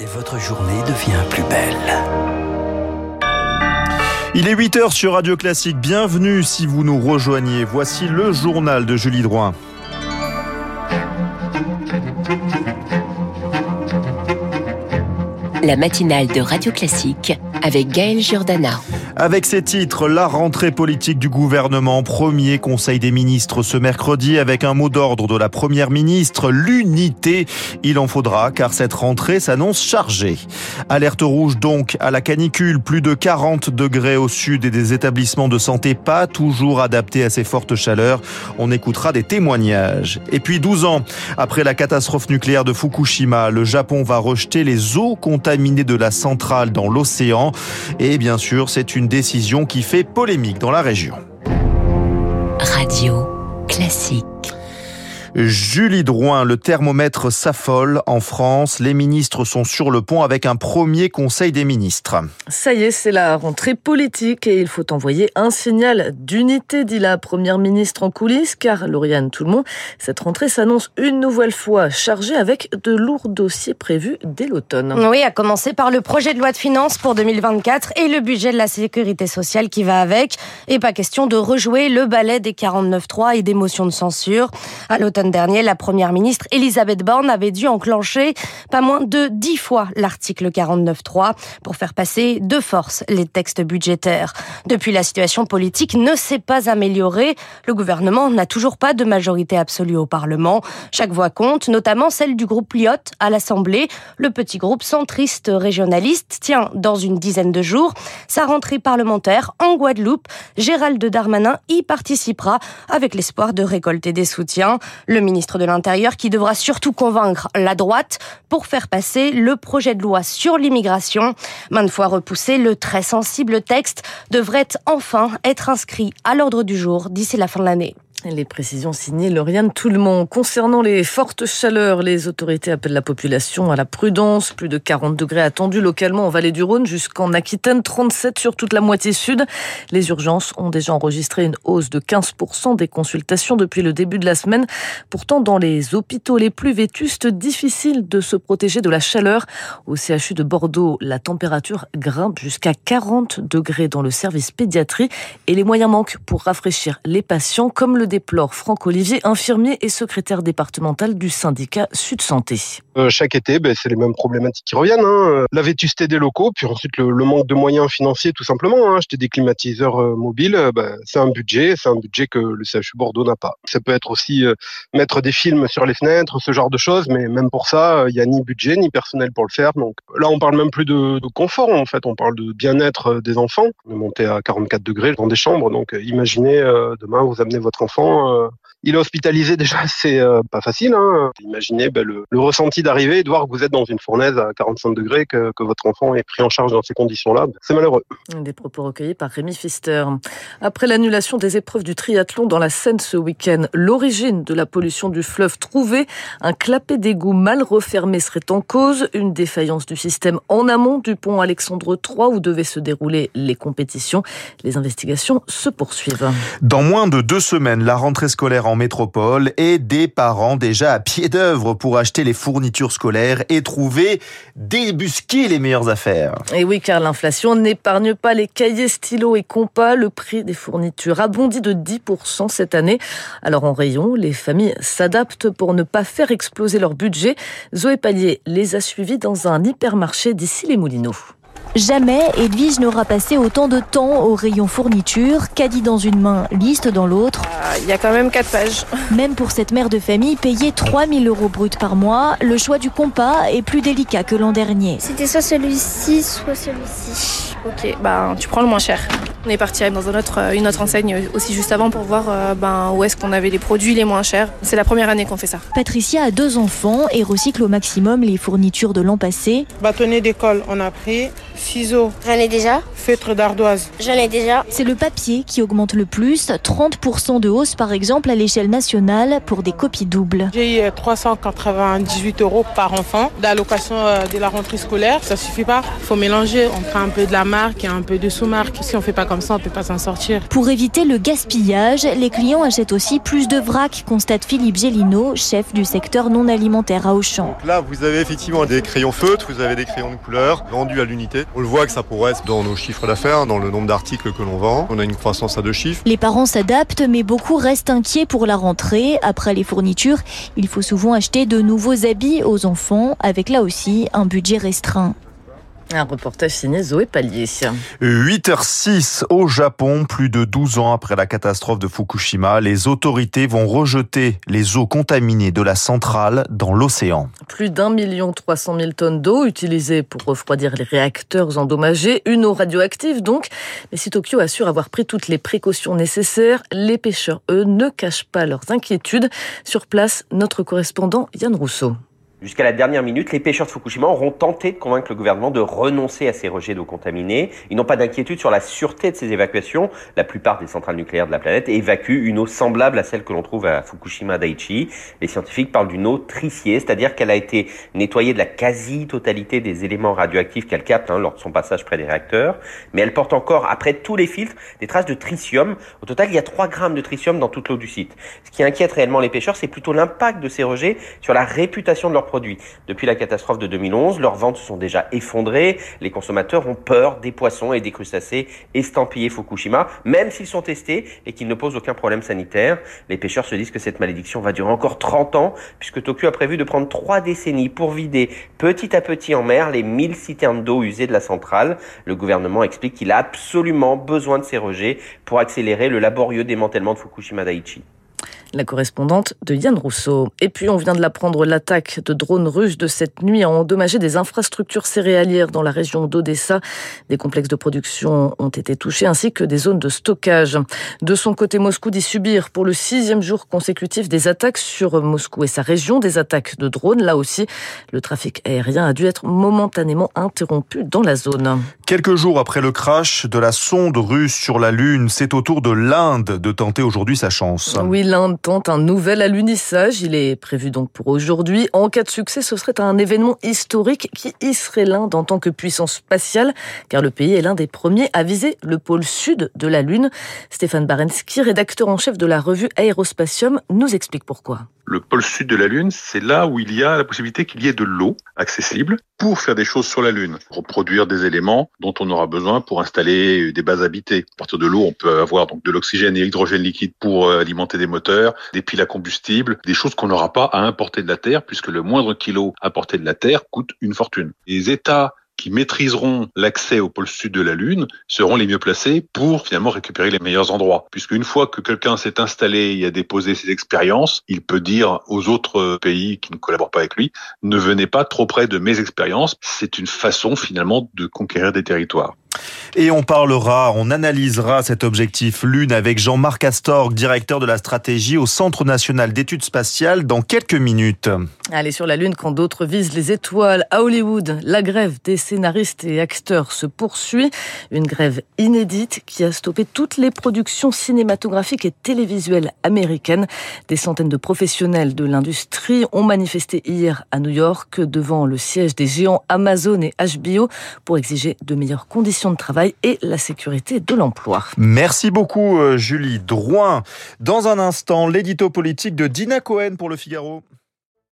et votre journée devient plus belle. Il est 8h sur Radio Classique. Bienvenue si vous nous rejoignez. Voici le journal de Julie Droin. La matinale de Radio Classique avec Gaël Giordana. Avec ces titres, la rentrée politique du gouvernement, premier conseil des ministres ce mercredi avec un mot d'ordre de la première ministre, l'unité. Il en faudra car cette rentrée s'annonce chargée. Alerte rouge donc à la canicule, plus de 40 degrés au sud et des établissements de santé pas toujours adaptés à ces fortes chaleurs. On écoutera des témoignages. Et puis 12 ans après la catastrophe nucléaire de Fukushima, le Japon va rejeter les eaux contaminées de la centrale dans l'océan. Et bien sûr, c'est une décision qui fait polémique dans la région. Radio classique. Julie Drouin, le thermomètre s'affole en France. Les ministres sont sur le pont avec un premier conseil des ministres. Ça y est, c'est la rentrée politique et il faut envoyer un signal d'unité, dit la première ministre en coulisses, car Lauriane tout le monde, cette rentrée s'annonce une nouvelle fois chargée avec de lourds dossiers prévus dès l'automne. Oui, à commencer par le projet de loi de finances pour 2024 et le budget de la sécurité sociale qui va avec. Et pas question de rejouer le ballet des 49.3 et des motions de censure. À l'automne dernier, la première ministre Elisabeth Borne avait dû enclencher pas moins de dix fois l'article 49.3 pour faire passer de force les textes budgétaires. Depuis, la situation politique ne s'est pas améliorée. Le gouvernement n'a toujours pas de majorité absolue au Parlement. Chaque voix compte, notamment celle du groupe Lyot à l'Assemblée. Le petit groupe centriste régionaliste tient dans une dizaine de jours sa rentrée parlementaire en Guadeloupe. Gérald Darmanin y participera avec l'espoir de récolter des soutiens ministre de l'Intérieur qui devra surtout convaincre la droite pour faire passer le projet de loi sur l'immigration. Maintes fois repoussé, le très sensible texte devrait enfin être inscrit à l'ordre du jour d'ici la fin de l'année. Les précisions signées Lauriane Tout le monde. Concernant les fortes chaleurs, les autorités appellent la population à la prudence. Plus de 40 degrés attendus localement en vallée du Rhône jusqu'en Aquitaine, 37 sur toute la moitié sud. Les urgences ont déjà enregistré une hausse de 15% des consultations depuis le début de la semaine. Pourtant, dans les hôpitaux les plus vétustes, difficile de se protéger de la chaleur. Au CHU de Bordeaux, la température grimpe jusqu'à 40 degrés dans le service pédiatrie et les moyens manquent pour rafraîchir les patients comme le déplore Franck Olivier, infirmier et secrétaire départemental du syndicat Sud Santé. Euh, chaque été, ben, c'est les mêmes problématiques qui reviennent. Hein. La vétusté des locaux, puis ensuite le, manque de moyens financiers tout simplement. Hein. Acheter des climatiseurs euh, mobiles, euh, ben, c'est un budget, c'est un budget que le CHU Bordeaux n'a pas. Ça peut être aussi mettre des films sur les fenêtres, ce genre de choses, mais même pour ça, il n'y a ni budget ni personnel pour le faire. Donc là, on parle même plus de, de confort en fait, on parle de bien-être des enfants. On est monté à 44 degrés dans des chambres, donc imaginez demain vous amenez votre enfant euh, il est hospitalisé déjà, c'est euh, pas facile. Hein. Imaginez ben, le, ressenti d'arriver et de voir que vous êtes dans une fournaise à 45 degrés, que, votre enfant est pris en charge dans ces conditions-là. C'est malheureux. Des propos recueillis par Rémi Fister. Après l'annulation des épreuves du triathlon dans la Seine ce week-end, l'origine de la pollution du fleuve trouvée, un clapet d'égout mal refermé serait en cause, une défaillance du système en amont du pont Alexandre III où devaient se dérouler les compétitions. Les investigations se poursuivent. Dans moins de deux semaines, la rentrée scolaire en métropole et des parents déjà à pied d'œuvre pour acheter les fournitures scolaires et trouver, débusquer les meilleures affaires. Et oui, car l'inflation n'épargne pas les cahiers, stylos et compas. Le prix des fournitures a bondi de 10% cette année. Alors en rayon, les familles s'adaptent pour ne pas faire exploser leur budget. Zoé Pallier les a suivis dans un hypermarché d'ici les Moulineaux. Jamais Edwige n'aura passé autant de temps au rayon fourniture, caddie dans une main, liste dans l'autre. Euh, il y a quand même 4 pages. Même pour cette mère de famille payée 3000 euros brut par mois, le choix du compas est plus délicat que l'an dernier. C'était soit celui-ci, soit celui-ci. Ok, ben tu prends le moins cher. On est parti dans une autre, une autre enseigne aussi juste avant pour voir euh, ben, où est-ce qu'on avait les produits les moins chers. C'est la première année qu'on fait ça. Patricia a deux enfants et recycle au maximum les fournitures de l'an passé. Bâtonnet d'école, on a pris ciseaux. J'en ai déjà. Feutre d'ardoise. J'en ai déjà. C'est le papier qui augmente le plus, 30% de hausse par exemple à l'échelle nationale pour des copies doubles. J'ai eu 398 euros par enfant d'allocation euh, de la rentrée scolaire. Ça suffit pas. Il faut mélanger. On prend un peu de la marque et un peu de sous-marque. Si on fait pas comme ça on peut pas s'en sortir. Pour éviter le gaspillage, les clients achètent aussi plus de vrac, constate Philippe Gélino, chef du secteur non alimentaire à Auchan. Là, vous avez effectivement des crayons feutres, vous avez des crayons de couleur vendus à l'unité. On le voit que ça progresse dans nos chiffres d'affaires, dans le nombre d'articles que l'on vend. On a une croissance à deux chiffres. Les parents s'adaptent, mais beaucoup restent inquiets pour la rentrée. Après les fournitures, il faut souvent acheter de nouveaux habits aux enfants, avec là aussi un budget restreint. Un reportage signé Zoé Pallier. 8h06 au Japon, plus de 12 ans après la catastrophe de Fukushima, les autorités vont rejeter les eaux contaminées de la centrale dans l'océan. Plus d'un million trois cent mille tonnes d'eau utilisées pour refroidir les réacteurs endommagés, une eau radioactive donc. Mais si Tokyo assure avoir pris toutes les précautions nécessaires, les pêcheurs, eux, ne cachent pas leurs inquiétudes. Sur place, notre correspondant Yann Rousseau. Jusqu'à la dernière minute, les pêcheurs de Fukushima auront tenté de convaincre le gouvernement de renoncer à ces rejets d'eau contaminée. Ils n'ont pas d'inquiétude sur la sûreté de ces évacuations. La plupart des centrales nucléaires de la planète évacuent une eau semblable à celle que l'on trouve à Fukushima Daiichi. Les scientifiques parlent d'une eau triciée, c'est-à-dire qu'elle a été nettoyée de la quasi-totalité des éléments radioactifs qu'elle capte hein, lors de son passage près des réacteurs. Mais elle porte encore, après tous les filtres, des traces de tritium. Au total, il y a 3 grammes de tritium dans toute l'eau du site. Ce qui inquiète réellement les pêcheurs, c'est plutôt l'impact de ces rejets sur la réputation de leur depuis la catastrophe de 2011, leurs ventes se sont déjà effondrées. Les consommateurs ont peur des poissons et des crustacés estampillés Fukushima, même s'ils sont testés et qu'ils ne posent aucun problème sanitaire. Les pêcheurs se disent que cette malédiction va durer encore 30 ans, puisque Tokyo a prévu de prendre trois décennies pour vider petit à petit en mer les 1000 citernes d'eau usées de la centrale. Le gouvernement explique qu'il a absolument besoin de ces rejets pour accélérer le laborieux démantèlement de Fukushima Daiichi la correspondante de Yann Rousseau. Et puis on vient de l'apprendre, l'attaque de drones russes de cette nuit a endommagé des infrastructures céréalières dans la région d'Odessa. Des complexes de production ont été touchés ainsi que des zones de stockage. De son côté, Moscou dit subir pour le sixième jour consécutif des attaques sur Moscou et sa région, des attaques de drones. Là aussi, le trafic aérien a dû être momentanément interrompu dans la zone. Quelques jours après le crash de la sonde russe sur la Lune, c'est au tour de l'Inde de tenter aujourd'hui sa chance. Oui, l'Inde tente un nouvel alunissage. Il est prévu donc pour aujourd'hui. En cas de succès, ce serait un événement historique qui hisserait l'Inde en tant que puissance spatiale, car le pays est l'un des premiers à viser le pôle sud de la Lune. Stéphane Barensky, rédacteur en chef de la revue Aérospatium, nous explique pourquoi. Le pôle sud de la Lune, c'est là où il y a la possibilité qu'il y ait de l'eau accessible pour faire des choses sur la Lune, reproduire des éléments dont on aura besoin pour installer des bases habitées. À partir de l'eau, on peut avoir donc de l'oxygène et l'hydrogène liquide pour euh, alimenter des moteurs, des piles à combustible, des choses qu'on n'aura pas à importer de la Terre, puisque le moindre kilo importé de la Terre coûte une fortune. Les États qui maîtriseront l'accès au pôle sud de la Lune seront les mieux placés pour finalement récupérer les meilleurs endroits. Puisque une fois que quelqu'un s'est installé et a déposé ses expériences, il peut dire aux autres pays qui ne collaborent pas avec lui, ne venez pas trop près de mes expériences. C'est une façon finalement de conquérir des territoires. Et on parlera, on analysera cet objectif Lune avec Jean-Marc Astorg, directeur de la stratégie au Centre national d'études spatiales, dans quelques minutes. Allez sur la Lune quand d'autres visent les étoiles. À Hollywood, la grève des scénaristes et acteurs se poursuit. Une grève inédite qui a stoppé toutes les productions cinématographiques et télévisuelles américaines. Des centaines de professionnels de l'industrie ont manifesté hier à New York devant le siège des géants Amazon et HBO pour exiger de meilleures conditions de travail et la sécurité de l'emploi. Merci beaucoup euh, Julie Drouin. Dans un instant, l'édito politique de Dina Cohen pour le Figaro.